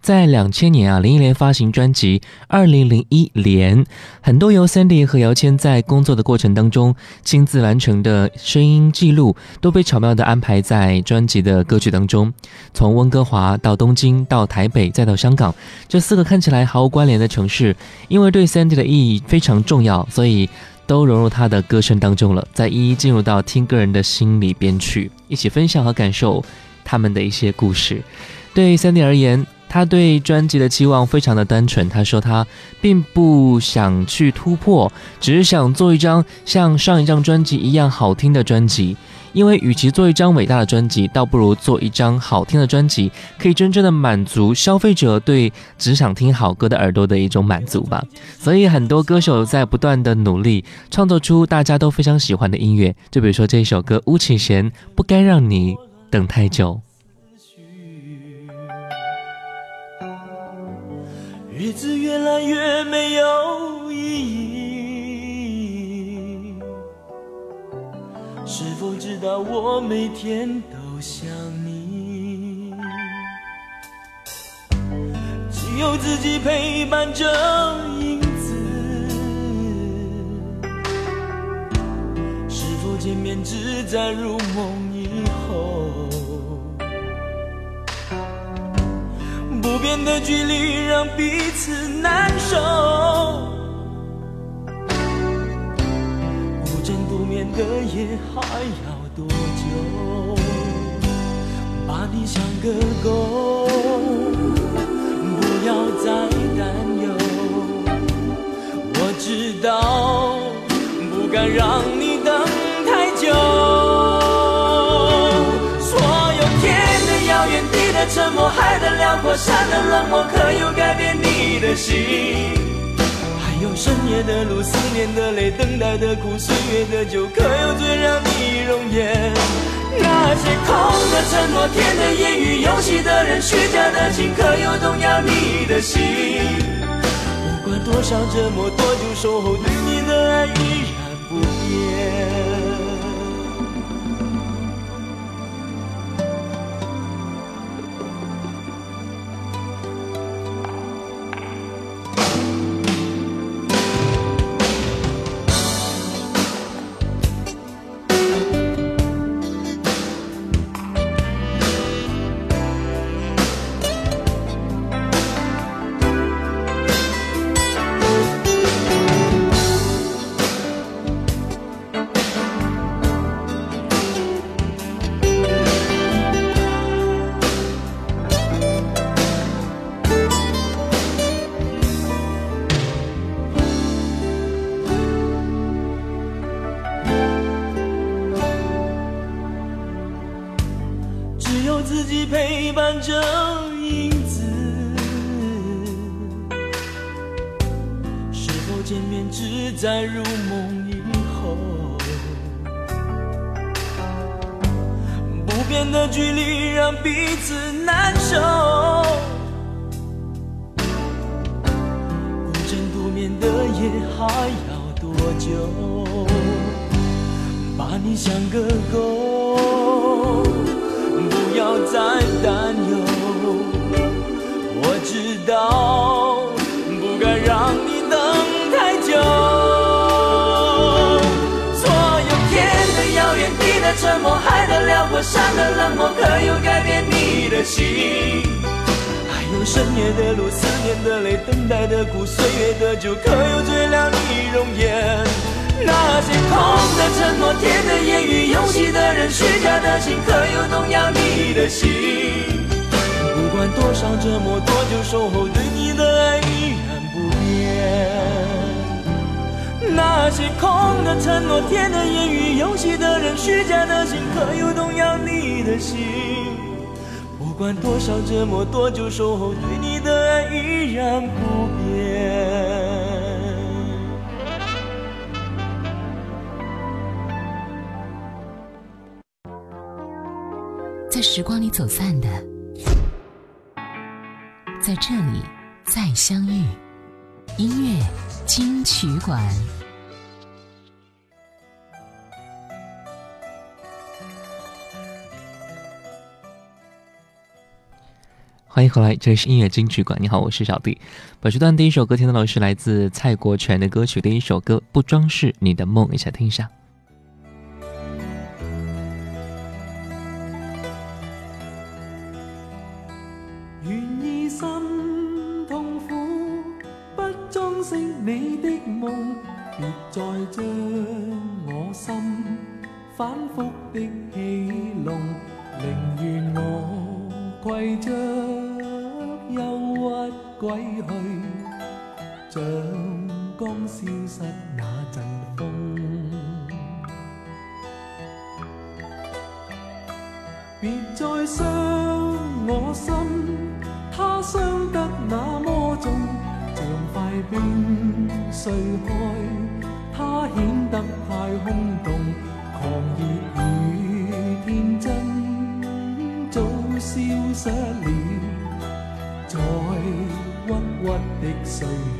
在两千年啊，林忆莲发行专辑《二零零一年》，很多由 Sandy 和姚谦在工作的过程当中亲自完成的声音记录，都被巧妙的安排在专辑的歌曲当中。从温哥华到东京，到台北，再到香港，这四个看起来毫无关联的城市，因为对 Sandy 的意义非常重要，所以。都融入他的歌声当中了，再一一进入到听歌人的心里边去，一起分享和感受他们的一些故事。对 Sandy 而言，他对专辑的期望非常的单纯。他说他并不想去突破，只是想做一张像上一张专辑一样好听的专辑。因为与其做一张伟大的专辑，倒不如做一张好听的专辑，可以真正的满足消费者对只想听好歌的耳朵的一种满足吧。所以很多歌手在不断的努力，创作出大家都非常喜欢的音乐。就比如说这一首歌，巫启贤《不该让你等太久》。日子越来越没有意义。是否知道我每天都想你？只有自己陪伴着影子，是否见面只在入梦以后？不变的距离让彼此难受。的夜还要多久？把你像个狗，不要再担忧。我知道，不敢让你等的沉默，海的辽阔，山的冷漠，可有改变你的心？还有深夜的路，思念的泪，等待的苦，岁月的酒，可有最让你容颜？那些空的承诺，甜的言语，游戏的人，虚假的情，可有动摇你的心？不管多少折磨，多久守候，对你的爱依然不变。是在入梦以后，不变的距离让彼此难受。孤枕独眠的夜还要多久？把你像个狗，不要再担忧。我知道不该让你。冷漠，可有改变你的心？还有深夜的路，思念的泪，等待的苦，岁月的酒，可有醉了你容颜？那些空的承诺，甜的言语，游戏的人，虚假的情，可有动摇你的心？不管多少折磨，多久守候，对那些空的承诺，甜的言语，游戏的人，虚假的心，可有动摇你的心？不管多少折磨，多久守候，对你的爱依然不变。在时光里走散的，在这里再相遇。音乐金曲馆。欢迎回来，这里是音乐金曲馆。你好，我是小弟。本时段第一首歌听到的是来自蔡国权的歌曲，第一首歌《不装饰你的梦》，一起来听一下。愿意心痛苦，不装饰你的梦，别再将我心反复的戏弄，宁愿我跪着。忧郁归去，像刚消失那阵风。别再伤我心，它伤得那么重，像块冰碎开，它显得太空洞，狂热与天真早消失了。在郁郁的岁月。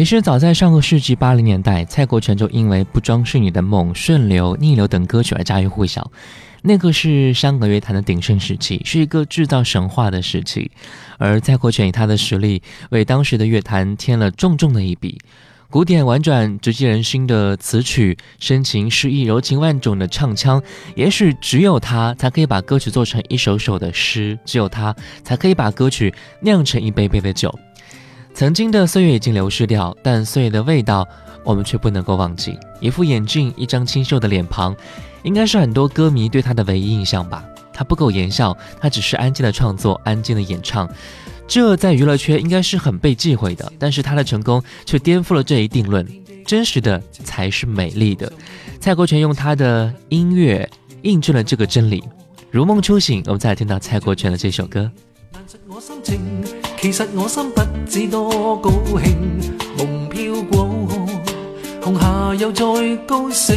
其实早在上个世纪八零年代，蔡国权就因为《不装饰你的梦》《顺流》《逆流》等歌曲而家喻户晓。那个是香港乐坛的鼎盛时期，是一个制造神话的时期。而蔡国权以他的实力，为当时的乐坛添了重重的一笔。古典婉转、直击人心的词曲，深情诗意、柔情万种的唱腔，也许只有他才可以把歌曲做成一首首的诗，只有他才可以把歌曲酿成一杯杯的酒。曾经的岁月已经流逝掉，但岁月的味道我们却不能够忘记。一副眼镜，一张清秀的脸庞，应该是很多歌迷对他的唯一印象吧。他不苟言笑，他只是安静的创作，安静的演唱。这在娱乐圈应该是很被忌讳的，但是他的成功却颠覆了这一定论。真实的才是美丽的。蔡国权用他的音乐印证了这个真理。如梦初醒，我们再来听到蔡国权的这首歌。难实我心情，其实我心不知多高兴，梦飘过，红霞又再高升。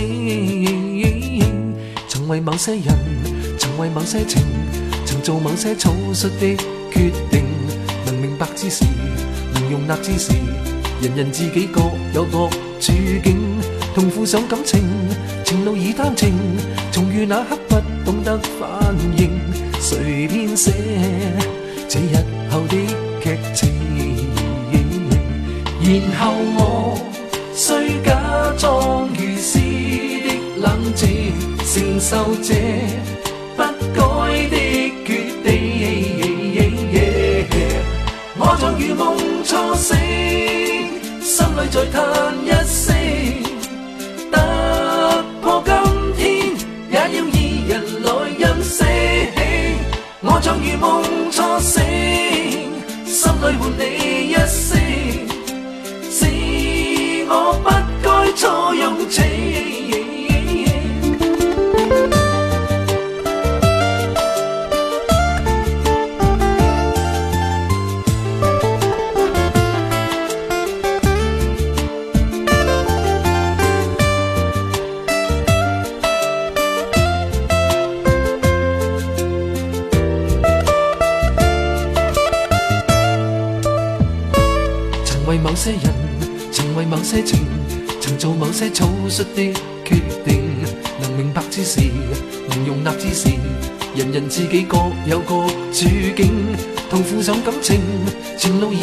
曾为某些人，曾为某些情，曾做某些草率的决定。能明白之时，能容纳之时，人人自己各有各处境，同负上感情，情路已单情，重遇那刻不懂得反应，谁编写这日后的然后我需假装如斯的冷静，承受这不改的决定。我像如梦初醒，心里再叹一声，突破今天，也要二人来任性。我像如梦初醒，心里唤你一声，是我不该错用情。自己各有各处境，同负上感情，前路已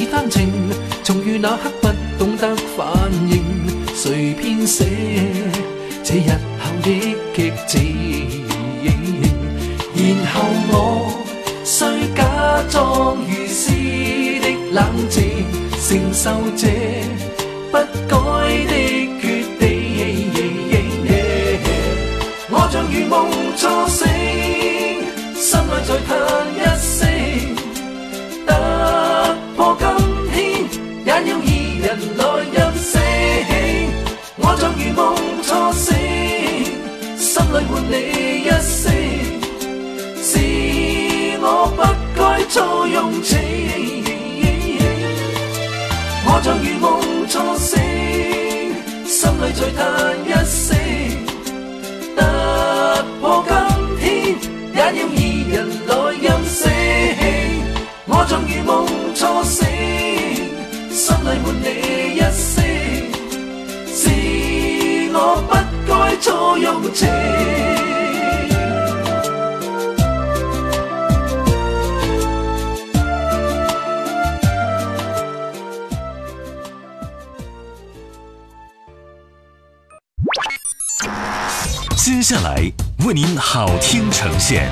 接下来为您好听呈现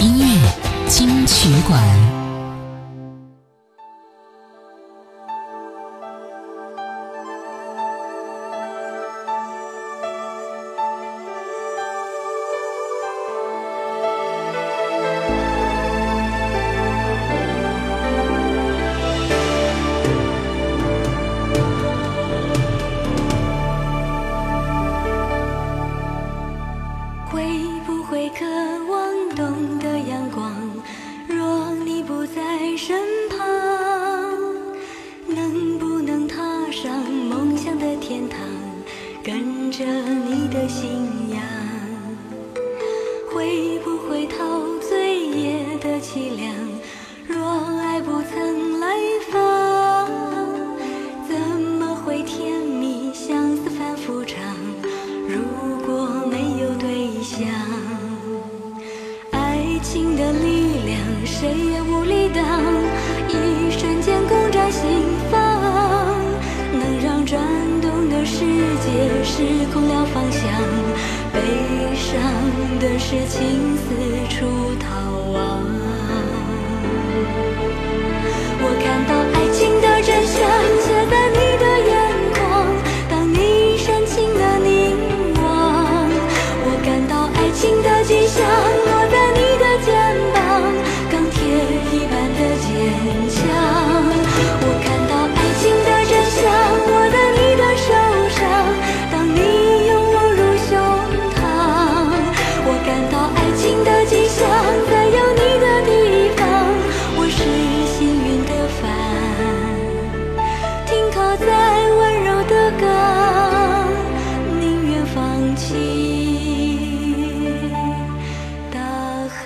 音乐金曲馆。谁也无力挡一瞬间攻占心房能让转动的世界失控了方向悲伤的事情四处逃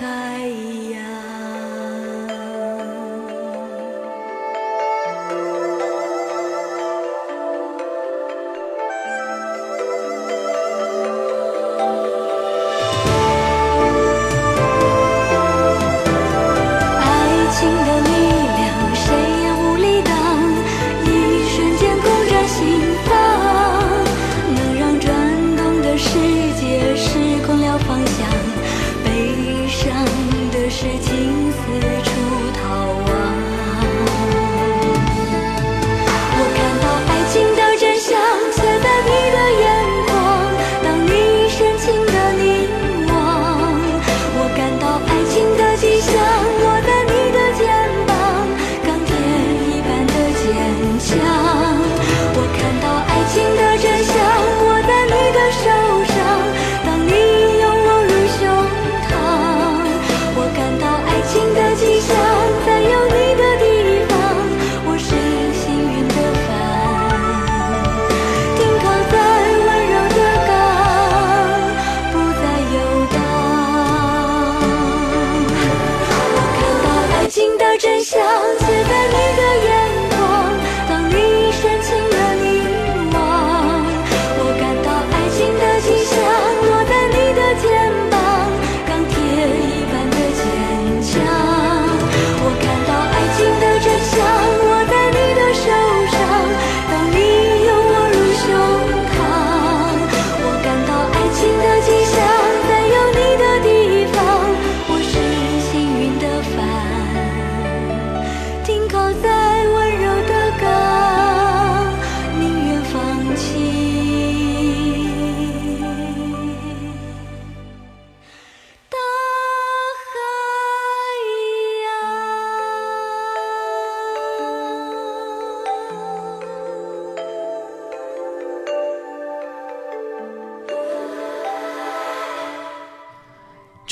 在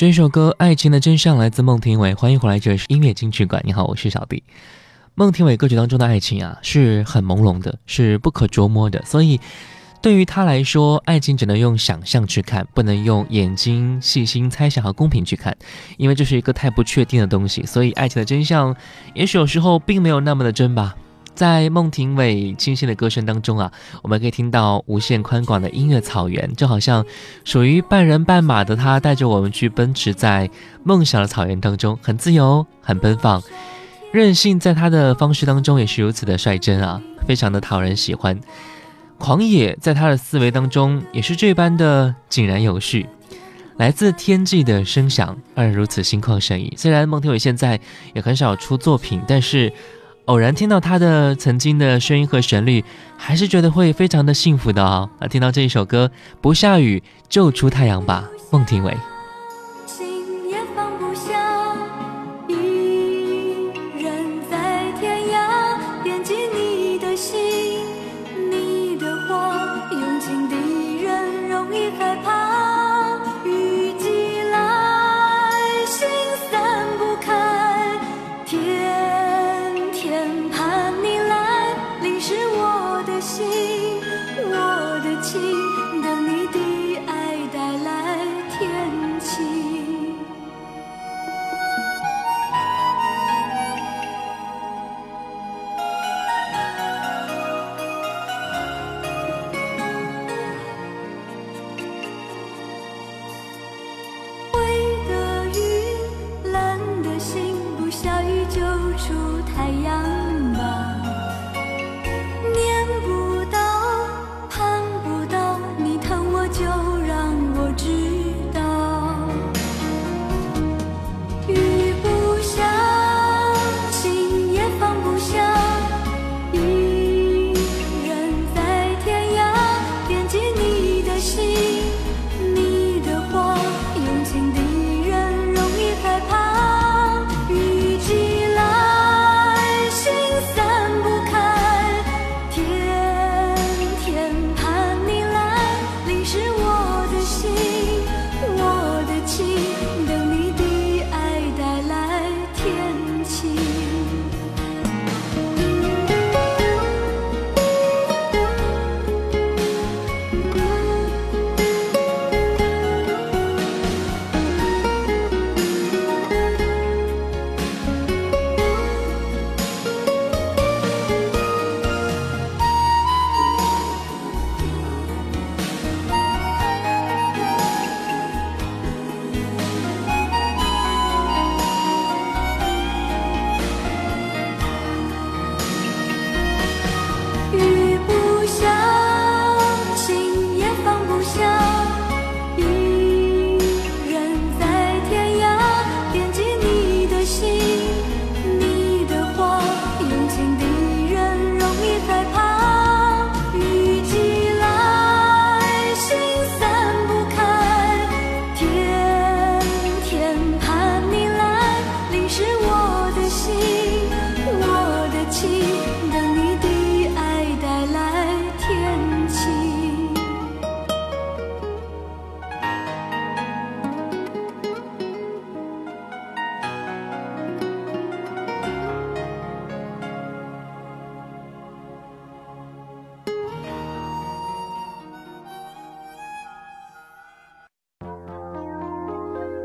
这一首歌《爱情的真相》来自孟庭苇，欢迎回来，这里是音乐金曲馆。你好，我是小弟。孟庭苇歌曲当中的爱情啊，是很朦胧的，是不可捉摸的，所以对于他来说，爱情只能用想象去看，不能用眼睛细心猜想和公平去看，因为这是一个太不确定的东西。所以，爱情的真相，也许有时候并没有那么的真吧。在孟庭苇清新的歌声当中啊，我们可以听到无限宽广的音乐草原，就好像属于半人半马的他，带着我们去奔驰在梦想的草原当中，很自由，很奔放，任性，在他的方式当中也是如此的率真啊，非常的讨人喜欢。狂野在他的思维当中也是这般的井然有序。来自天际的声响让人如此心旷神怡。虽然孟庭苇现在也很少出作品，但是。偶然听到他的曾经的声音和旋律，还是觉得会非常的幸福的哦。那听到这一首歌，不下雨就出太阳吧，孟庭苇。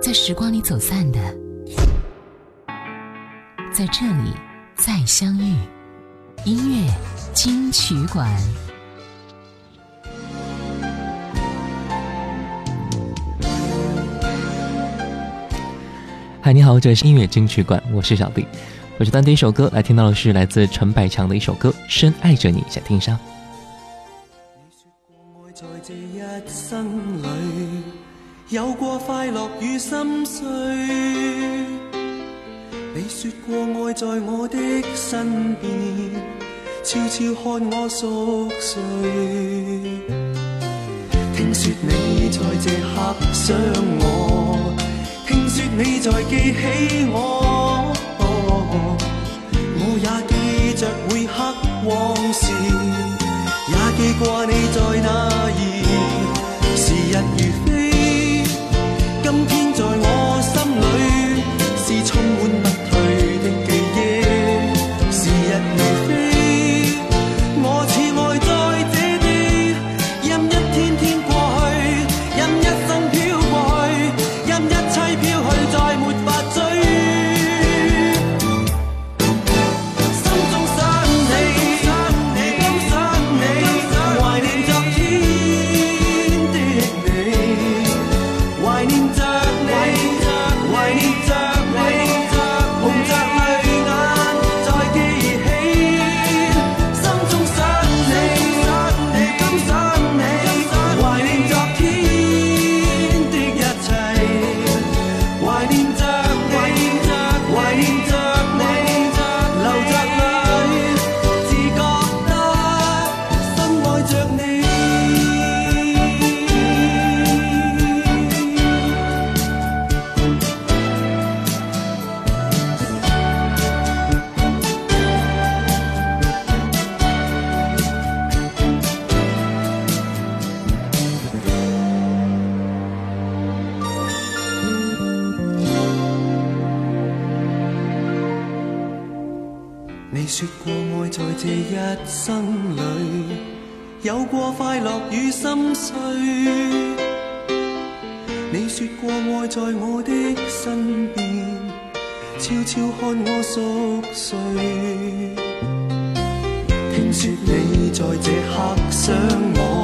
在时光里走散的，在这里再相遇。音乐金曲馆。嗨，你好，这里是音乐金曲馆，我是小弟。我是单第一首歌来听到的是来自陈百强的一首歌《深爱着你》，想听一下。有过快乐与心碎，你说过爱在我的身边，悄悄看我熟睡。听说你在这刻想我，听说你在记起我，我也记着会刻往事，也记挂你在哪儿，时日如飞。生里，有过快乐与心碎。你说过爱在我的身边，悄悄看我熟睡。听说你在这刻想我，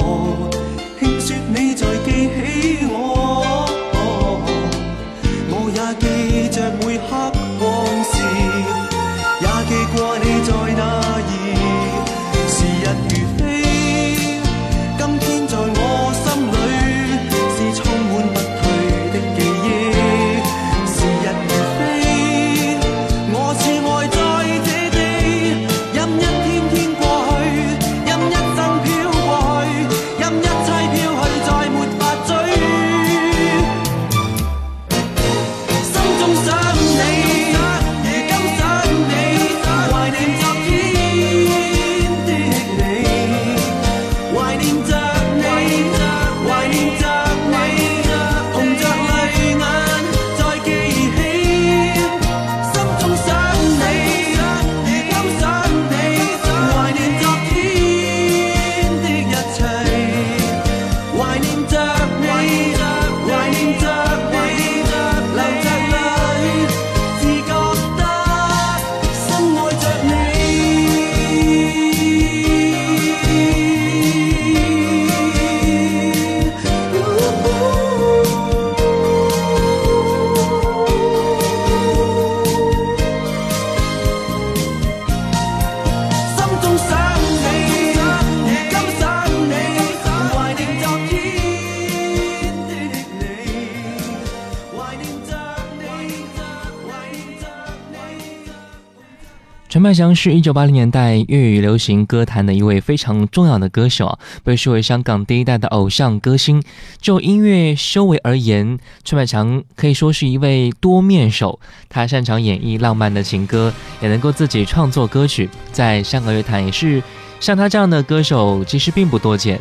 陈百祥是一九八零年代粤语流行歌坛的一位非常重要的歌手，被视为香港第一代的偶像歌星。就音乐修为而言，陈百强可以说是一位多面手。他擅长演绎浪漫的情歌，也能够自己创作歌曲，在香港乐坛也是像他这样的歌手其实并不多见。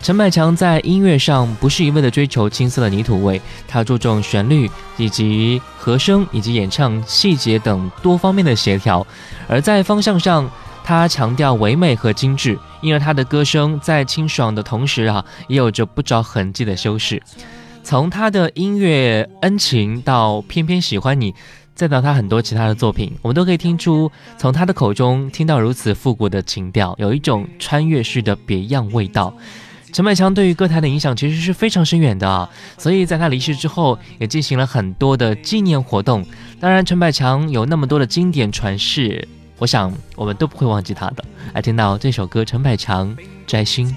陈百强在音乐上不是一味的追求青涩的泥土味，他注重旋律以及和声以及演唱细节等多方面的协调，而在方向上，他强调唯美和精致，因而他的歌声在清爽的同时啊，也有着不着痕迹的修饰。从他的音乐《恩情》到《偏偏喜欢你》，再到他很多其他的作品，我们都可以听出，从他的口中听到如此复古的情调，有一种穿越式的别样味道。陈百强对于歌坛的影响其实是非常深远的啊，所以在他离世之后，也进行了很多的纪念活动。当然，陈百强有那么多的经典传世，我想我们都不会忘记他的。來聽到这首歌，陈百强《摘星》。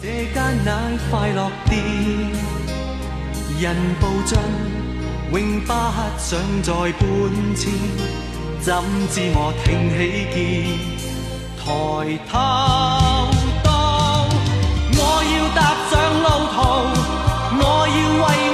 這間乃快樂店，人步進，永不想再搬迁。怎知我挺起肩，抬頭到，我要踏上路途，我要为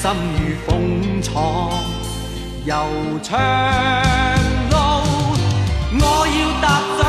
心如风闯悠长路，我要踏。